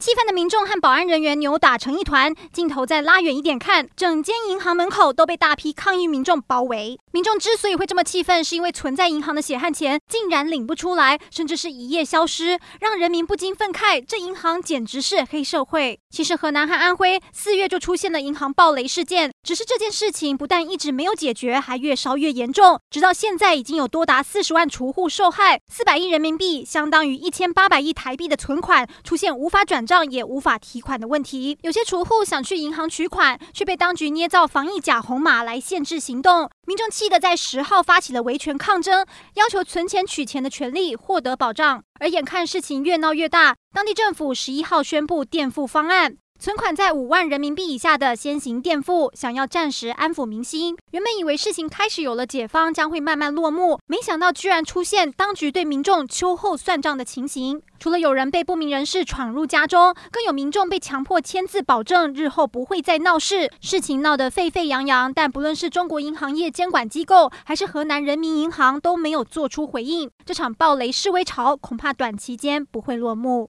气愤的民众和保安人员扭打成一团，镜头再拉远一点看，整间银行门口都被大批抗议民众包围。民众之所以会这么气愤，是因为存在银行的血汗钱竟然领不出来，甚至是一夜消失，让人民不禁愤慨：这银行简直是黑社会。其实河南和安徽四月就出现了银行暴雷事件，只是这件事情不但一直没有解决，还越烧越严重，直到现在已经有多达四十万储户受害，四百亿人民币相当于一千八百亿台币的存款出现无法转账也无法提款的问题，有些储户想去银行取款，却被当局捏造防疫假红码来限制行动。民众气得在十号发起了维权抗争，要求存钱取钱的权利获得保障。而眼看事情越闹越大，当地政府十一号宣布垫付方案。存款在五万人民币以下的先行垫付，想要暂时安抚民心。原本以为事情开始有了解方，将会慢慢落幕，没想到居然出现当局对民众秋后算账的情形。除了有人被不明人士闯入家中，更有民众被强迫签字保证日后不会再闹事。事情闹得沸沸扬扬，但不论是中国银行业监管机构，还是河南人民银行都没有做出回应。这场暴雷示威潮恐怕短期间不会落幕。